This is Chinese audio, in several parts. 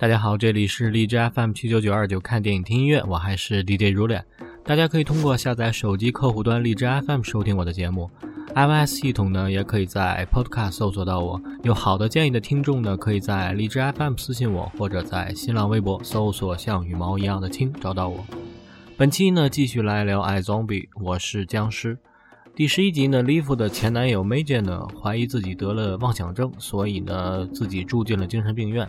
大家好，这里是荔枝 FM 七九九二九，看电影听音乐，我还是 DJ 如脸。大家可以通过下载手机客户端荔枝 FM 收听我的节目，iOS 系统呢也可以在 Podcast 搜索到我。有好的建议的听众呢，可以在荔枝 FM 私信我，或者在新浪微博搜索像羽毛一样的青找到我。本期呢继续来聊《I Zombie》，我是僵尸。第十一集呢，Liv 的前男友 Major 呢怀疑自己得了妄想症，所以呢自己住进了精神病院。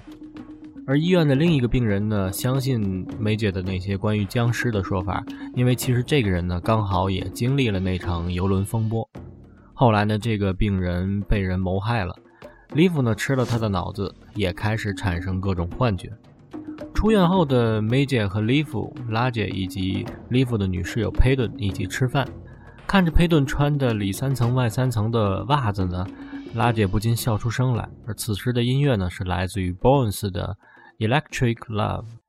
而医院的另一个病人呢，相信梅姐的那些关于僵尸的说法，因为其实这个人呢，刚好也经历了那场游轮风波。后来呢，这个病人被人谋害了，李夫呢吃了他的脑子，也开始产生各种幻觉。出院后的梅姐和李夫、拉姐以及李夫的女室友佩顿一起吃饭，看着佩顿穿的里三层外三层的袜子呢，拉姐不禁笑出声来。而此时的音乐呢，是来自于 Bones 的。Electric Love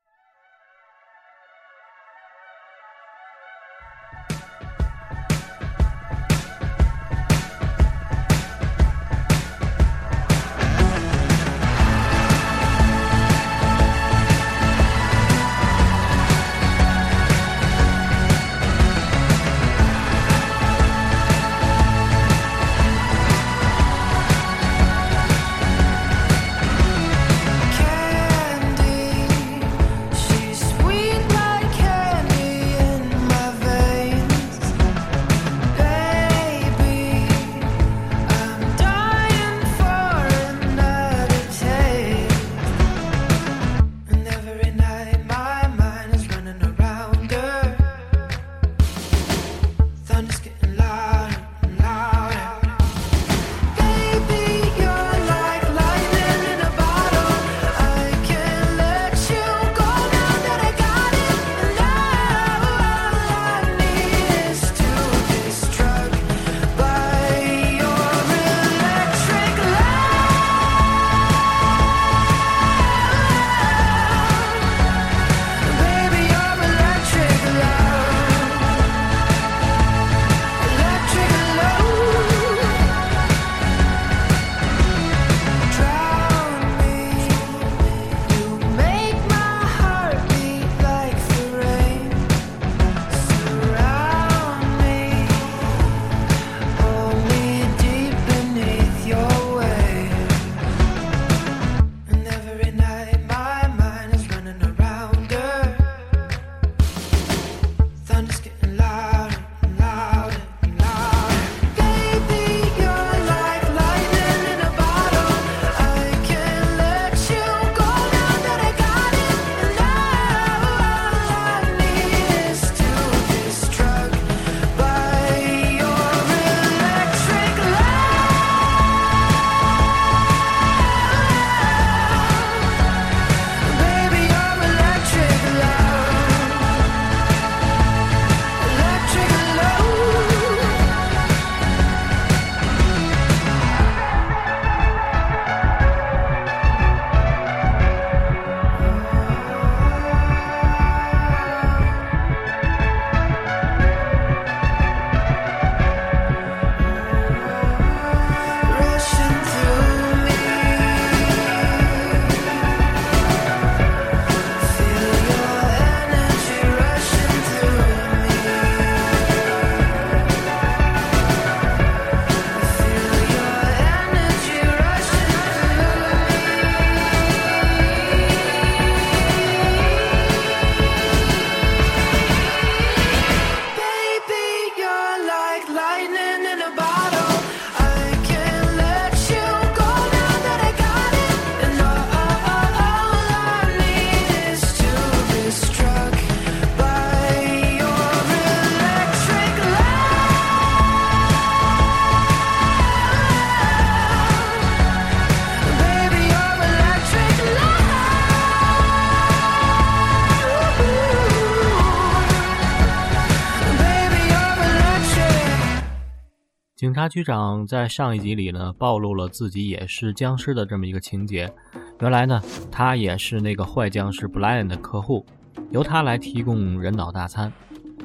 警察局长在上一集里呢，暴露了自己也是僵尸的这么一个情节。原来呢，他也是那个坏僵尸 Brian 的客户，由他来提供人脑大餐，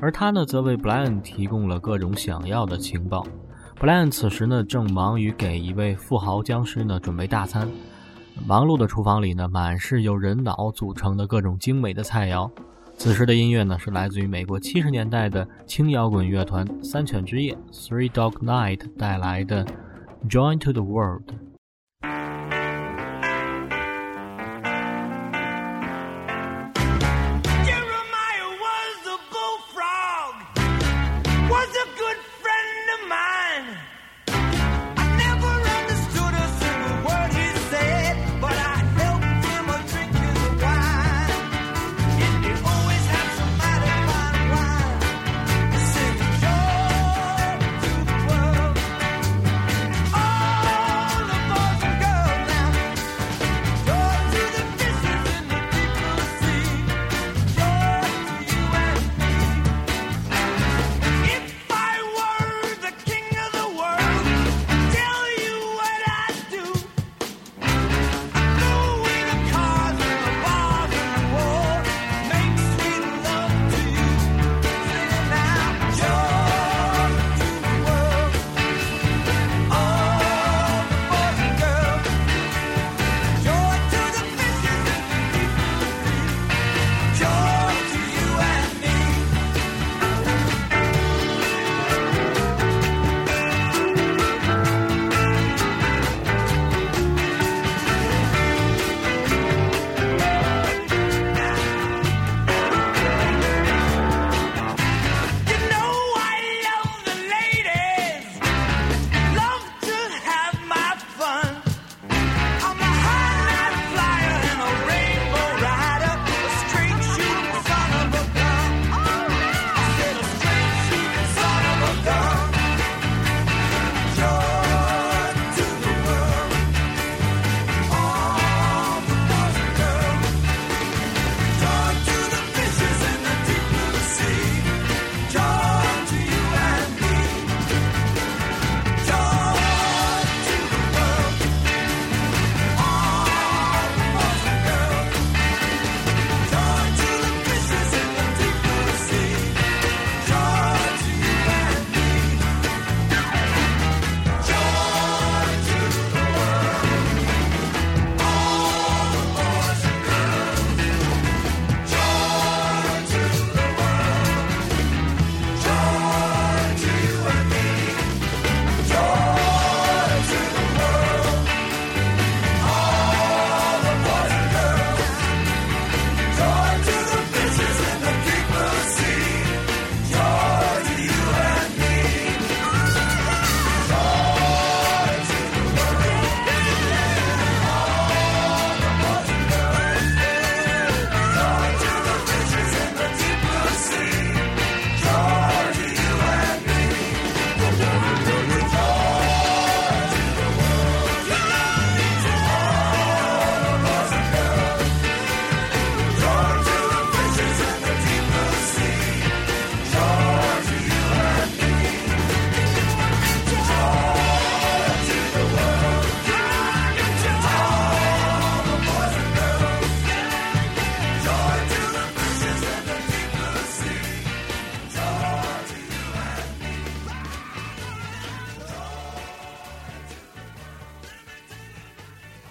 而他呢，则为 Brian 提供了各种想要的情报。Brian 此时呢，正忙于给一位富豪僵尸呢准备大餐。忙碌的厨房里呢，满是由人脑组成的各种精美的菜肴。此时的音乐呢，是来自于美国七十年代的轻摇滚乐团三犬之夜 （Three Dog Night） 带来的《Join to the World》。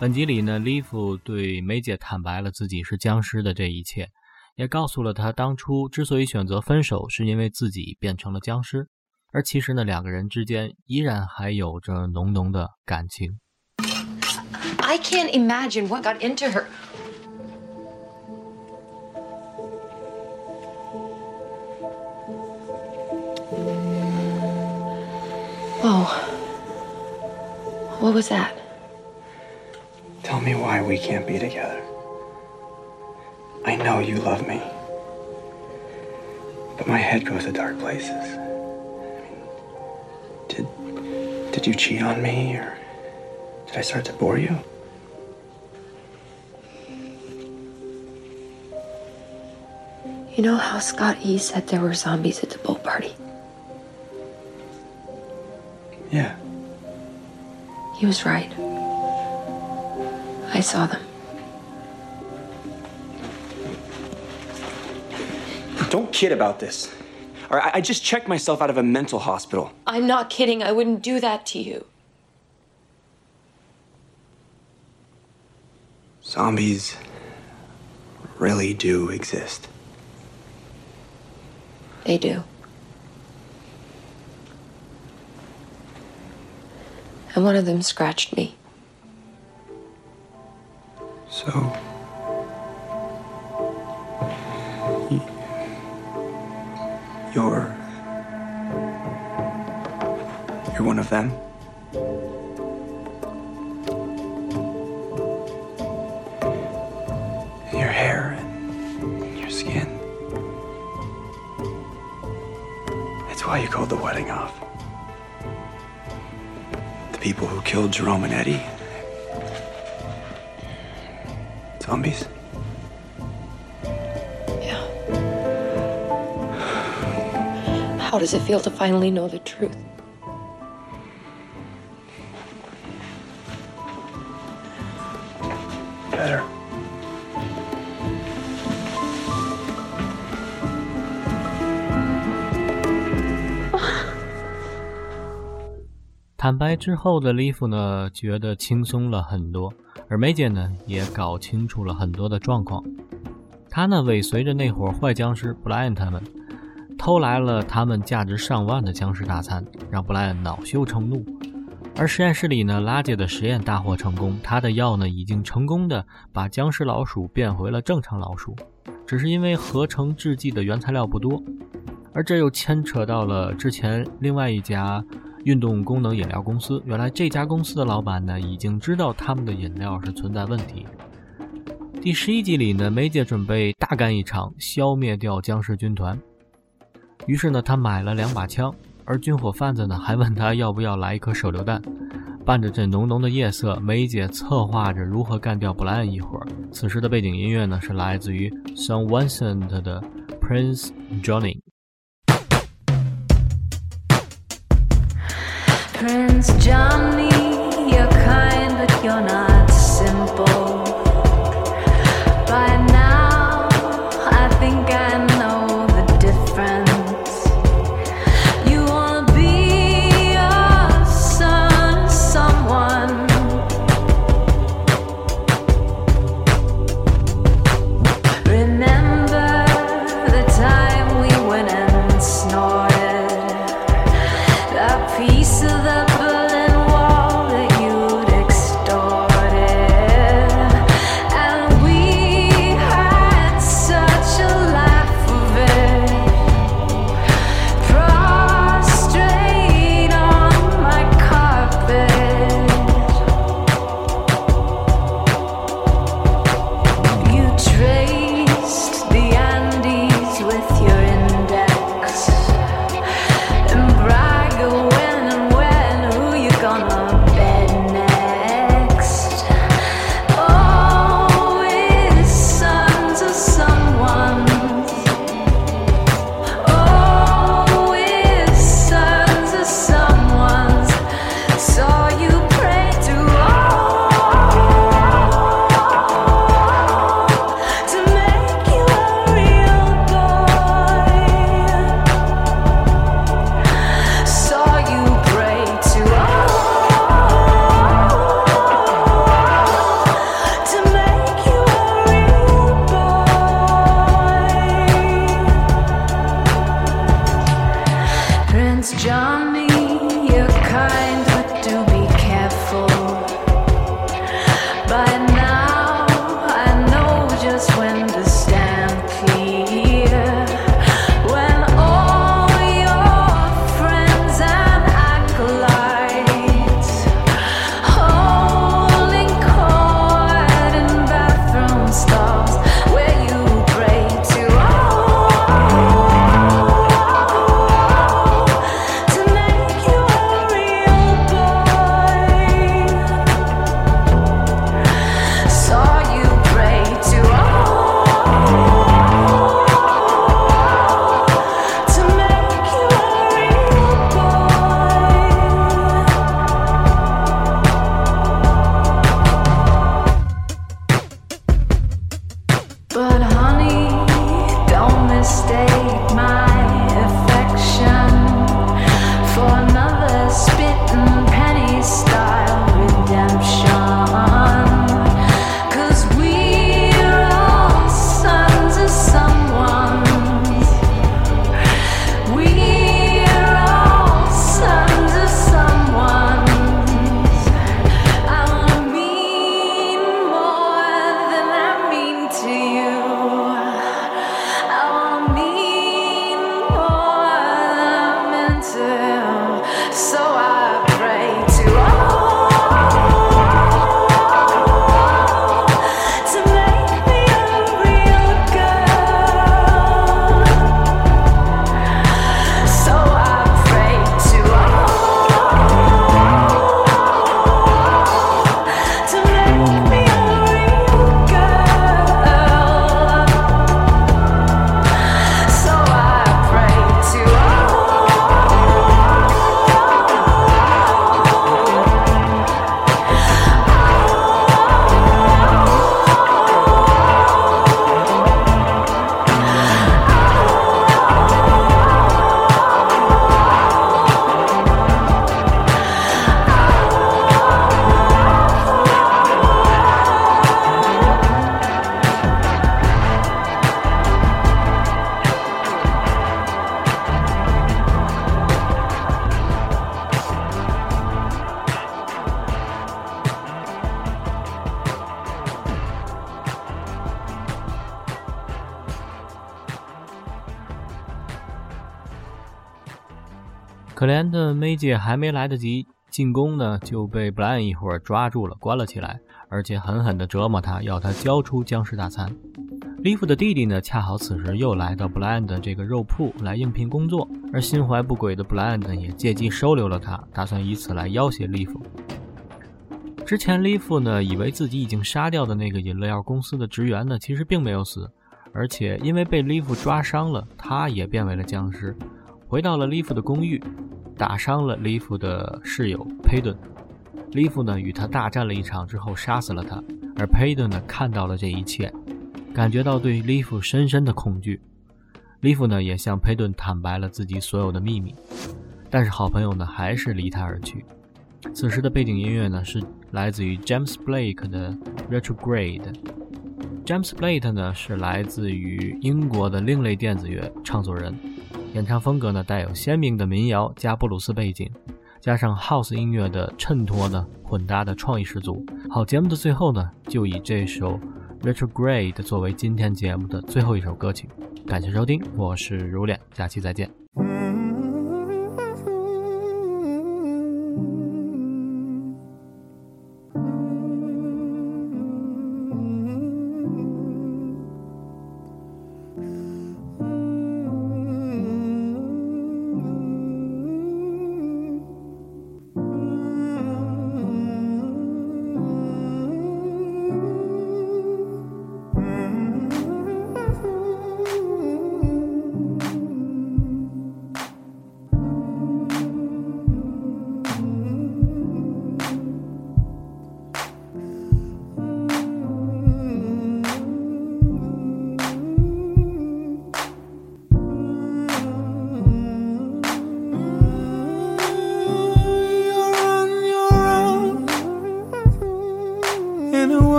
本集里呢，Liv 对梅姐坦白了自己是僵尸的这一切，也告诉了她当初之所以选择分手，是因为自己变成了僵尸。而其实呢，两个人之间依然还有着浓浓的感情。I can't imagine what got into her. Whoa. What was that? Tell me why we can't be together. I know you love me. But my head goes to dark places. I mean, did did you cheat on me or did I start to bore you? You know how Scott E said there were zombies at the boat party? Yeah. He was right. I saw them. Don't kid about this. All right, I just checked myself out of a mental hospital. I'm not kidding. I wouldn't do that to you. Zombies really do exist. They do. And one of them scratched me. So. You're. You're one of them? Your hair and your skin. It's why you called the wedding off. The people who killed Jerome and Eddie. Zombies? Yeah. How does it feel to finally know the truth? Better. 坦白之后的利夫呢，觉得轻松了很多，而梅姐呢，也搞清楚了很多的状况。她呢，尾随着那伙坏僵尸布莱恩他们，偷来了他们价值上万的僵尸大餐，让布莱恩恼羞成怒。而实验室里呢，拉姐的实验大获成功，她的药呢，已经成功的把僵尸老鼠变回了正常老鼠，只是因为合成制剂的原材料不多，而这又牵扯到了之前另外一家。运动功能饮料公司，原来这家公司的老板呢，已经知道他们的饮料是存在问题。第十一集里呢，梅姐准备大干一场，消灭掉僵尸军团。于是呢，他买了两把枪，而军火贩子呢，还问他要不要来一颗手榴弹。伴着这浓浓的夜色，梅姐策划着如何干掉布莱恩一伙。此时的背景音乐呢，是来自于 Son Vincent 的 Prince Johnny。Johnny, you're kind, but you're not So I 梅姐还没来得及进宫呢，就被布莱恩一伙抓住了，关了起来，而且狠狠地折磨他，要他交出僵尸大餐。利弗的弟弟呢，恰好此时又来到布莱恩的这个肉铺来应聘工作，而心怀不轨的布莱恩呢，也借机收留了他，打算以此来要挟利弗。之前利弗呢，以为自己已经杀掉的那个饮料公司的职员呢，其实并没有死，而且因为被利弗抓伤了，他也变为了僵尸，回到了利弗的公寓。打伤了利弗的室友佩顿，利弗呢与他大战了一场之后杀死了他，而佩顿呢看到了这一切，感觉到对利弗深深的恐惧。利弗呢也向佩顿坦白了自己所有的秘密，但是好朋友呢还是离他而去。此时的背景音乐呢是来自于 James Blake 的 Retrograde。James Blake 呢是来自于英国的另类电子乐创作人。演唱风格呢，带有鲜明的民谣加布鲁斯背景，加上 house 音乐的衬托呢，混搭的创意十足。好，节目的最后呢，就以这首 Retrograde 作为今天节目的最后一首歌曲。感谢收听，我是如恋，下期再见。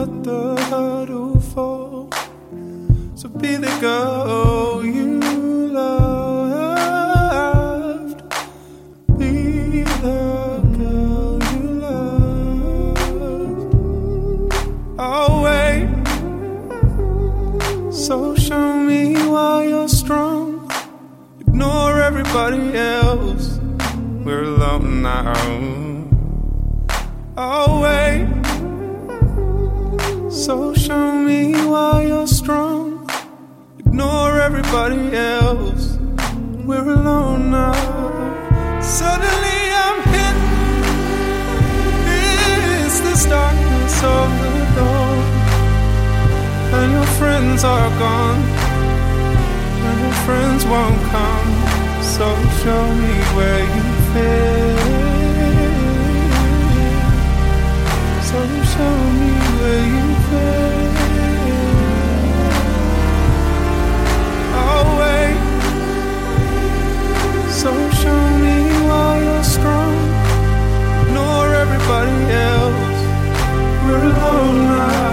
Let the hurdle fall. So be the girl friends are gone, and your friends won't come. So show me where you fit. So show me where you fit. I'll wait. so show me why you're strong, nor everybody else. We're alone now.